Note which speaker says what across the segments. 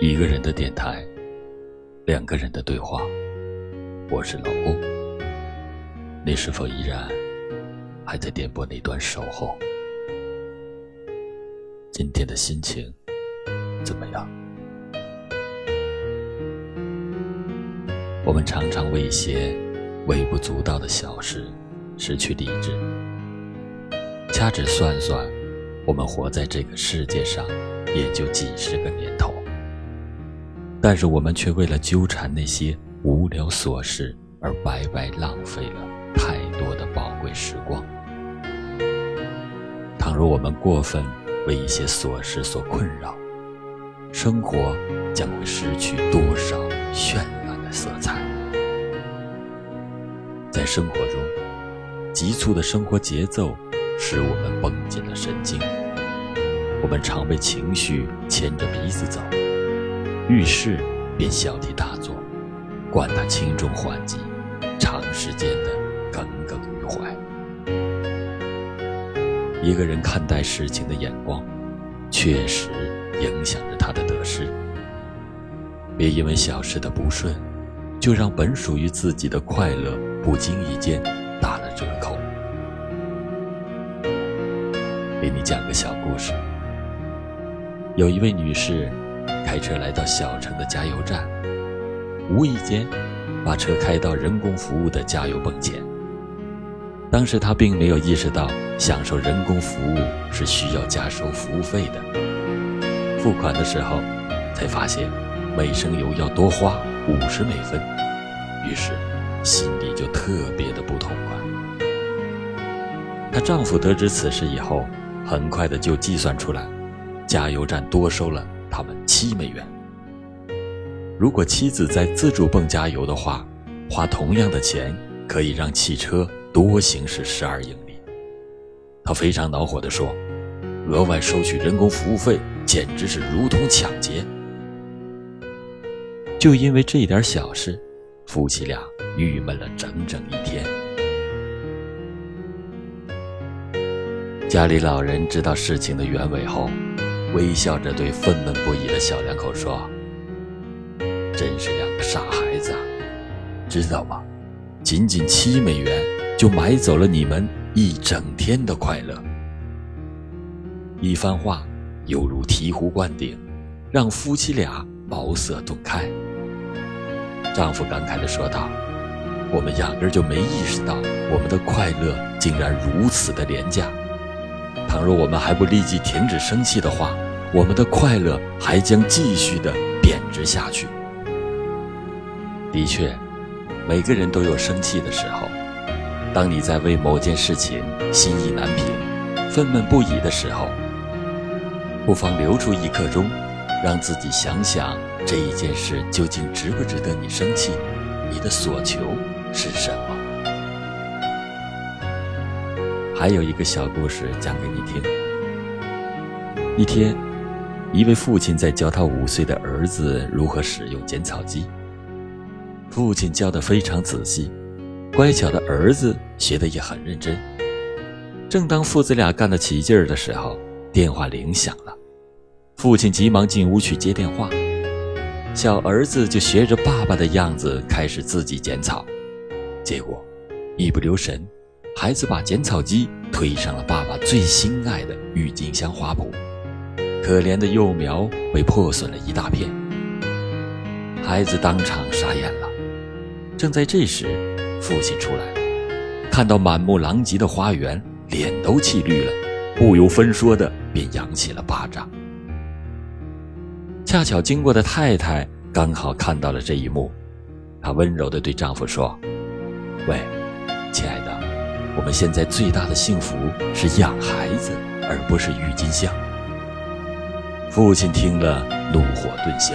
Speaker 1: 一个人的电台，两个人的对话。我是老欧，你是否依然还在电波那端守候？今天的心情怎么样？我们常常为一些微不足道的小事失去理智，掐指算算，我们活在这个世界上也就几十个年头。但是我们却为了纠缠那些无聊琐事而白白浪费了太多的宝贵时光。倘若我们过分为一些琐事所困扰，生活将会失去多少绚烂的色彩。在生活中，急促的生活节奏使我们绷紧了神经，我们常被情绪牵着鼻子走。遇事便小题大做，管他轻重缓急，长时间的耿耿于怀。一个人看待事情的眼光，确实影响着他的得失。别因为小事的不顺，就让本属于自己的快乐不经意间打了折扣。给你讲个小故事，有一位女士。开车来到小城的加油站，无意间把车开到人工服务的加油泵前。当时他并没有意识到，享受人工服务是需要加收服务费的。付款的时候，才发现每升油要多花五十美分，于是心里就特别的不痛快。她丈夫得知此事以后，很快的就计算出来，加油站多收了。他们七美元。如果妻子在自助泵加油的话，花同样的钱可以让汽车多行驶十二英里。他非常恼火地说：“额外收取人工服务费，简直是如同抢劫。”就因为这点小事，夫妻俩郁闷了整整一天。家里老人知道事情的原委后。微笑着对愤懑不已的小两口说：“真是两个傻孩子，知道吗？仅仅七美元就买走了你们一整天的快乐。”一番话犹如醍醐灌顶，让夫妻俩茅塞顿开。丈夫感慨地说道：“我们压根就没意识到，我们的快乐竟然如此的廉价。”倘若我们还不立即停止生气的话，我们的快乐还将继续的贬值下去。的确，每个人都有生气的时候。当你在为某件事情心意难平、愤懑不已的时候，不妨留出一刻钟，让自己想想这一件事究竟值不值得你生气，你的所求是什么。还有一个小故事讲给你听。一天，一位父亲在教他五岁的儿子如何使用剪草机。父亲教得非常仔细，乖巧的儿子学得也很认真。正当父子俩干得起劲儿的时候，电话铃响了。父亲急忙进屋去接电话，小儿子就学着爸爸的样子开始自己剪草，结果一不留神。孩子把剪草机推上了爸爸最心爱的郁金香花圃，可怜的幼苗被破损了一大片。孩子当场傻眼了。正在这时，父亲出来了，看到满目狼藉的花园，脸都气绿了，不由分说的便扬起了巴掌。恰巧经过的太太刚好看到了这一幕，她温柔的对丈夫说：“喂，亲爱的。”我们现在最大的幸福是养孩子，而不是郁金香。父亲听了，怒火顿消。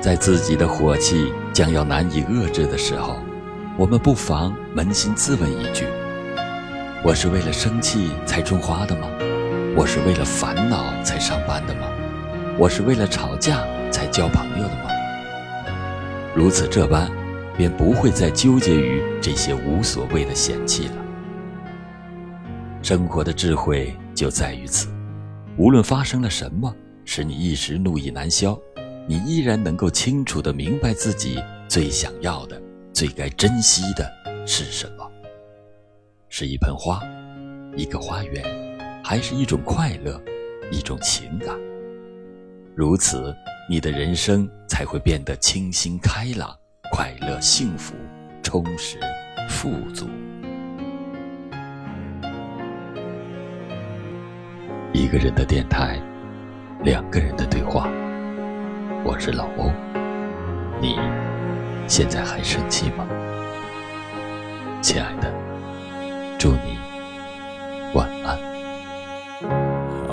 Speaker 1: 在自己的火气将要难以遏制的时候，我们不妨扪心自问一句：我是为了生气才种花的吗？我是为了烦恼才上班的吗？我是为了吵架才交朋友的吗？如此这般。便不会再纠结于这些无所谓的嫌弃了。生活的智慧就在于此：无论发生了什么，使你一时怒意难消，你依然能够清楚地明白自己最想要的、最该珍惜的是什么？是一盆花，一个花园，还是一种快乐，一种情感？如此，你的人生才会变得清新开朗、快乐幸福、充实富足。一个人的电台，两个人的对话。我是老欧，你现在还生气吗？亲爱的，祝你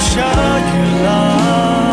Speaker 2: 下雨了。